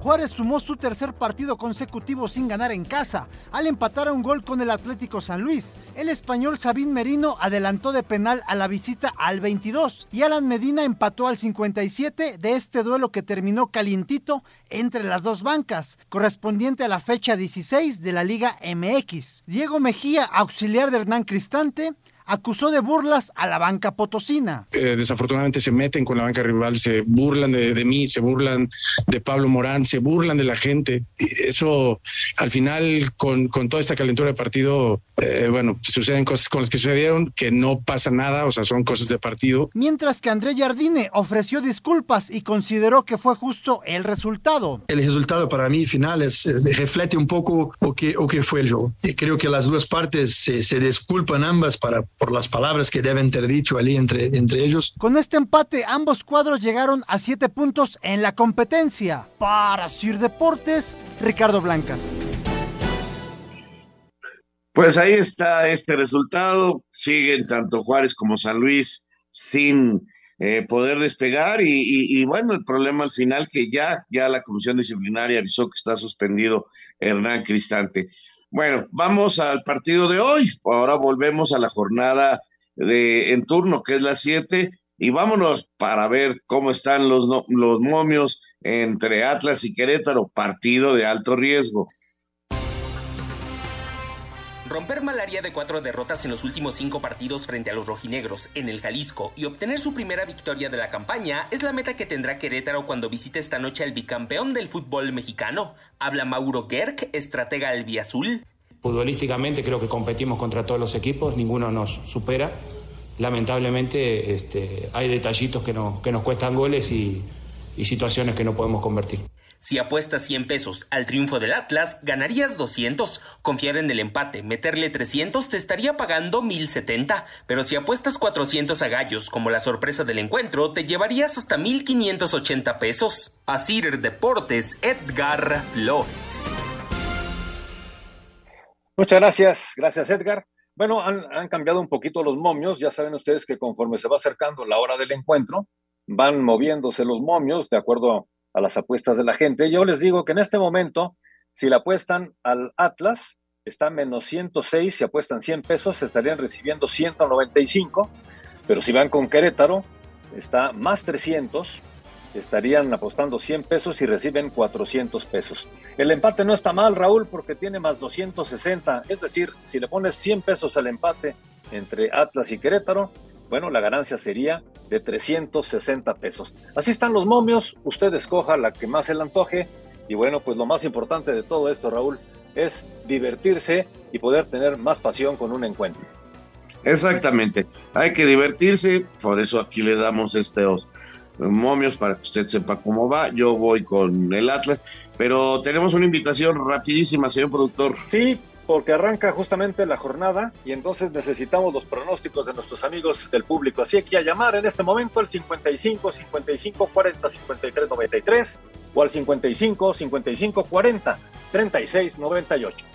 Juárez sumó su tercer partido consecutivo sin ganar en casa, al empatar a un gol con el Atlético San Luis. El español Sabín Merino adelantó de penal a la visita al 22 y Alan Medina empató al 57 de este duelo que terminó calientito entre las dos bancas, correspondiente a la fecha 16 de la Liga MX. Diego Mejía, auxiliar de Hernán Cristante, acusó de burlas a la banca potosina. Eh, desafortunadamente se meten con la banca rival, se burlan de, mí, se burlan de Pablo Morán, se burlan de la gente. eso al final con, con toda esta calentura de partido, eh, bueno, suceden cosas con las que sucedieron, que no pasa nada, o sea, son cosas de partido. Mientras que André Jardine ofreció disculpas y consideró que fue justo el resultado. El resultado para mí final es, reflete un poco lo que, o que fue el juego. Y creo que las dos partes se, se disculpan ambas para por las palabras que deben ter dicho allí entre, entre ellos. Con este empate, ambos cuadros llegaron a siete puntos en la competencia. Para Sir Deportes, Ricardo Blancas. Pues ahí está este resultado. Siguen tanto Juárez como San Luis sin eh, poder despegar y, y, bueno, el problema al final que ya, ya la comisión disciplinaria avisó que está suspendido Hernán Cristante. Bueno, vamos al partido de hoy. Ahora volvemos a la jornada de en turno, que es la 7, y vámonos para ver cómo están los, los momios entre Atlas y Querétaro, partido de alto riesgo. Romper malaria de cuatro derrotas en los últimos cinco partidos frente a los rojinegros en el Jalisco y obtener su primera victoria de la campaña es la meta que tendrá Querétaro cuando visite esta noche al bicampeón del fútbol mexicano. Habla Mauro Gerg, estratega albiazul. Futbolísticamente creo que competimos contra todos los equipos, ninguno nos supera. Lamentablemente este, hay detallitos que, que nos cuestan goles y situaciones que no podemos convertir. Si apuestas 100 pesos al triunfo del Atlas, ganarías 200. Confiar en el empate, meterle 300 te estaría pagando 1070. Pero si apuestas 400 a gallos como la sorpresa del encuentro, te llevarías hasta 1580 pesos. Asir Deportes, Edgar Flores. Muchas gracias, gracias Edgar. Bueno, han, han cambiado un poquito los momios. Ya saben ustedes que conforme se va acercando la hora del encuentro, van moviéndose los momios de acuerdo a las apuestas de la gente. Yo les digo que en este momento, si le apuestan al Atlas, está menos 106, si apuestan 100 pesos, estarían recibiendo 195, pero si van con Querétaro, está más 300, estarían apostando 100 pesos y reciben 400 pesos. El empate no está mal, Raúl, porque tiene más 260, es decir, si le pones 100 pesos al empate entre Atlas y Querétaro, bueno, la ganancia sería de 360 pesos. Así están los momios, usted escoja la que más se le antoje. Y bueno, pues lo más importante de todo esto, Raúl, es divertirse y poder tener más pasión con un encuentro. Exactamente, hay que divertirse, por eso aquí le damos estos momios para que usted sepa cómo va. Yo voy con el Atlas, pero tenemos una invitación rapidísima, señor productor. Sí, porque arranca justamente la jornada y entonces necesitamos los pronósticos de nuestros amigos del público. Así que a llamar en este momento al 55 55 40 53 93 o al 55 55 40 36 98.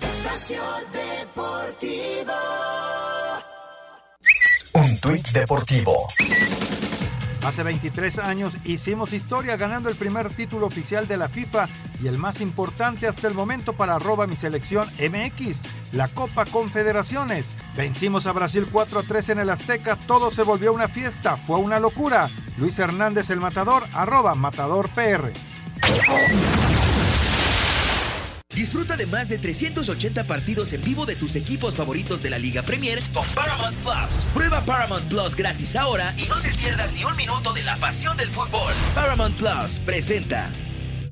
Espacio Deportivo. Un tuit deportivo. Hace 23 años hicimos historia ganando el primer título oficial de la FIFA y el más importante hasta el momento para arroba mi selección MX, la Copa Confederaciones. Vencimos a Brasil 4 a 3 en el Azteca, todo se volvió una fiesta, fue una locura. Luis Hernández el Matador, arroba Matador PR. Disfruta de más de 380 partidos en vivo de tus equipos favoritos de la Liga Premier con Paramount Plus. Prueba Paramount Plus gratis ahora y no te pierdas ni un minuto de la pasión del fútbol. Paramount Plus presenta.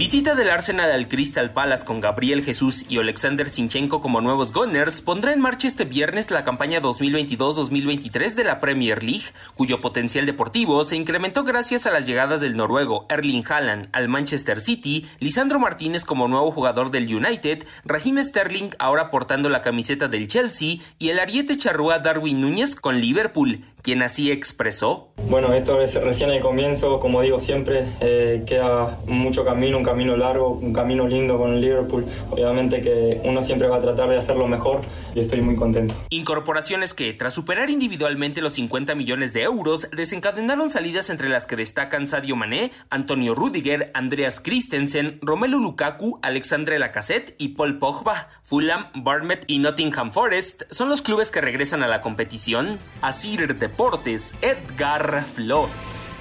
Visita del Arsenal al Crystal Palace con Gabriel Jesús y Alexander Sinchenko como nuevos Gunners pondrá en marcha este viernes la campaña 2022-2023 de la Premier League, cuyo potencial deportivo se incrementó gracias a las llegadas del noruego Erling Haaland al Manchester City, Lisandro Martínez como nuevo jugador del United, Raheem Sterling ahora portando la camiseta del Chelsea y el ariete charrúa Darwin Núñez con Liverpool, quien así expresó. Bueno, esto es recién el comienzo, como digo siempre, eh, queda mucho camino, un camino largo, un camino lindo con el Liverpool. Obviamente que uno siempre va a tratar de hacerlo mejor y estoy muy contento. Incorporaciones que, tras superar individualmente los 50 millones de euros, desencadenaron salidas entre las que destacan Sadio Mané, Antonio Rudiger, Andreas Christensen, Romelu Lukaku, Alexandre Lacazette y Paul Pogba. Fulham, Barnet y Nottingham Forest son los clubes que regresan a la competición. Asir Deportes, Edgar Flores.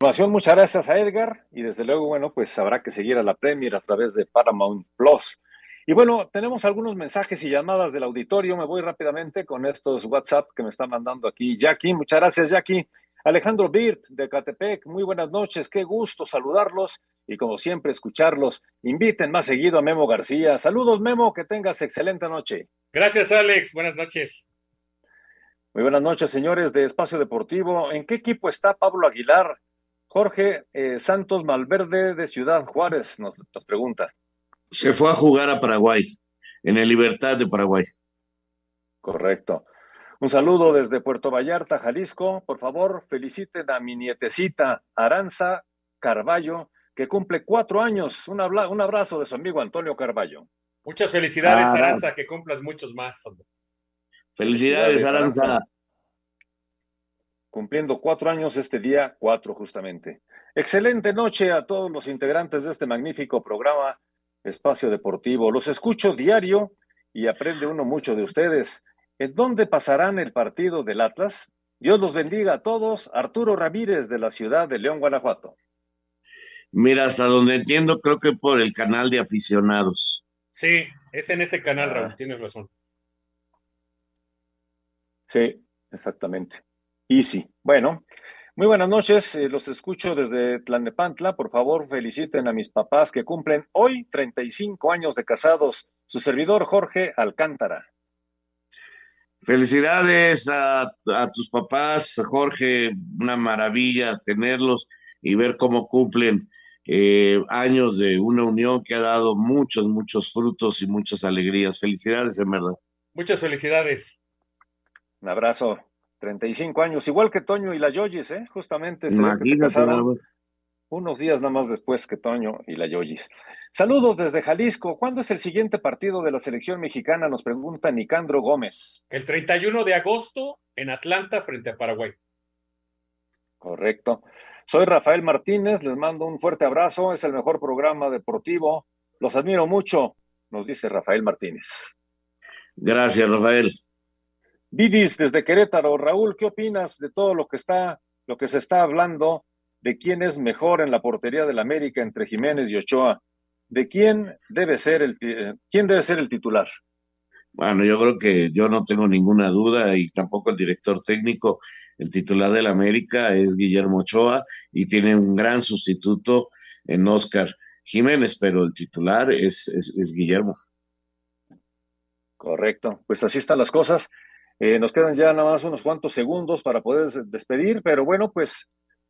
Muchas gracias a Edgar y desde luego, bueno, pues habrá que seguir a la Premier a través de Paramount Plus. Y bueno, tenemos algunos mensajes y llamadas del auditorio. Me voy rápidamente con estos WhatsApp que me está mandando aquí Jackie. Muchas gracias, Jackie. Alejandro Birt de Catepec, muy buenas noches, qué gusto saludarlos y como siempre escucharlos. Inviten más seguido a Memo García. Saludos, Memo, que tengas excelente noche. Gracias, Alex. Buenas noches. Muy buenas noches, señores de Espacio Deportivo. ¿En qué equipo está Pablo Aguilar? Jorge eh, Santos Malverde de Ciudad Juárez nos, nos pregunta. Se fue a jugar a Paraguay, en el Libertad de Paraguay. Correcto. Un saludo desde Puerto Vallarta, Jalisco. Por favor, feliciten a mi nietecita Aranza Carballo, que cumple cuatro años. Un, abla- un abrazo de su amigo Antonio Carballo. Muchas felicidades, Ah, Aranza, que cumplas muchos más. hombre. Felicidades, Aranza. Cumpliendo cuatro años este día, cuatro justamente. Excelente noche a todos los integrantes de este magnífico programa Espacio Deportivo. Los escucho diario y aprende uno mucho de ustedes. ¿En dónde pasarán el partido del Atlas? Dios los bendiga a todos. Arturo Ramírez de la ciudad de León, Guanajuato. Mira, hasta donde entiendo, creo que por el canal de aficionados. Sí, es en ese canal, Raúl, tienes razón. Sí, exactamente. Easy. Bueno, muy buenas noches. eh, los escucho desde Tlalnepantla. Por favor, feliciten a mis papás que cumplen hoy 35 años de casados. Su servidor Jorge Alcántara. Felicidades a, a tus papás, Jorge, una maravilla tenerlos y ver cómo cumplen eh, años de una unión que ha dado muchos, muchos frutos y muchas alegrías. Felicidades, en verdad. Muchas felicidades. Un abrazo. 35 años, igual que Toño y la Yoyis, ¿eh? Justamente se que casaron unos días nada más después que Toño y la Yoyis. Saludos desde Jalisco. ¿Cuándo es el siguiente partido de la selección mexicana? Nos pregunta Nicandro Gómez. El 31 de agosto en Atlanta frente a Paraguay. Correcto. Soy Rafael Martínez, les mando un fuerte abrazo. Es el mejor programa deportivo. Los admiro mucho, nos dice Rafael Martínez. Gracias, Rafael. Vidis desde Querétaro. Raúl, ¿qué opinas de todo lo que está, lo que se está hablando de quién es mejor en la portería del América entre Jiménez y Ochoa? ¿De quién debe ser el eh, quién debe ser el titular? Bueno, yo creo que yo no tengo ninguna duda y tampoco el director técnico, el titular del América es Guillermo Ochoa y tiene un gran sustituto en Oscar Jiménez, pero el titular es, es, es Guillermo. Correcto, pues así están las cosas. Eh, nos quedan ya nada más unos cuantos segundos para poder des- despedir, pero bueno, pues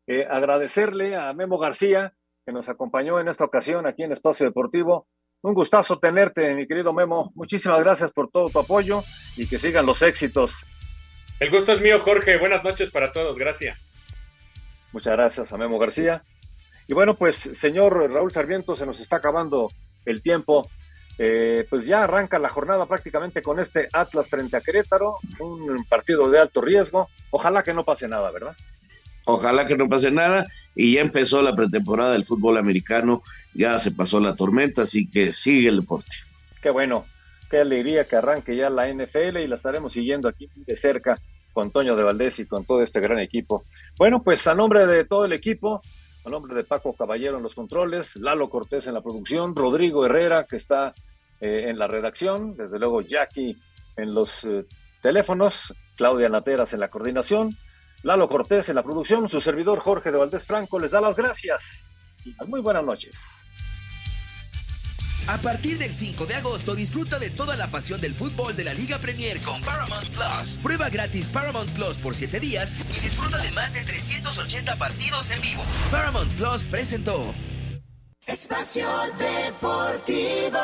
eh, agradecerle a Memo García que nos acompañó en esta ocasión aquí en Espacio Deportivo. Un gustazo tenerte, mi querido Memo. Muchísimas gracias por todo tu apoyo y que sigan los éxitos. El gusto es mío, Jorge. Buenas noches para todos. Gracias. Muchas gracias a Memo García. Y bueno, pues, señor Raúl Sarmiento, se nos está acabando el tiempo. Eh, pues ya arranca la jornada prácticamente con este Atlas frente a Querétaro, un partido de alto riesgo. Ojalá que no pase nada, ¿verdad? Ojalá que no pase nada y ya empezó la pretemporada del fútbol americano, ya se pasó la tormenta, así que sigue el deporte. Qué bueno, qué alegría que arranque ya la NFL y la estaremos siguiendo aquí de cerca con Toño de Valdés y con todo este gran equipo. Bueno, pues a nombre de todo el equipo, a nombre de Paco Caballero en los controles, Lalo Cortés en la producción, Rodrigo Herrera que está eh, en la redacción, desde luego Jackie en los eh, teléfonos, Claudia Nateras en la coordinación, Lalo Cortés en la producción, su servidor Jorge de Valdés Franco les da las gracias y muy buenas noches. A partir del 5 de agosto disfruta de toda la pasión del fútbol de la Liga Premier con Paramount Plus. Prueba gratis Paramount Plus por 7 días y disfruta de más de 380 partidos en vivo. Paramount Plus presentó Espacio Deportivo.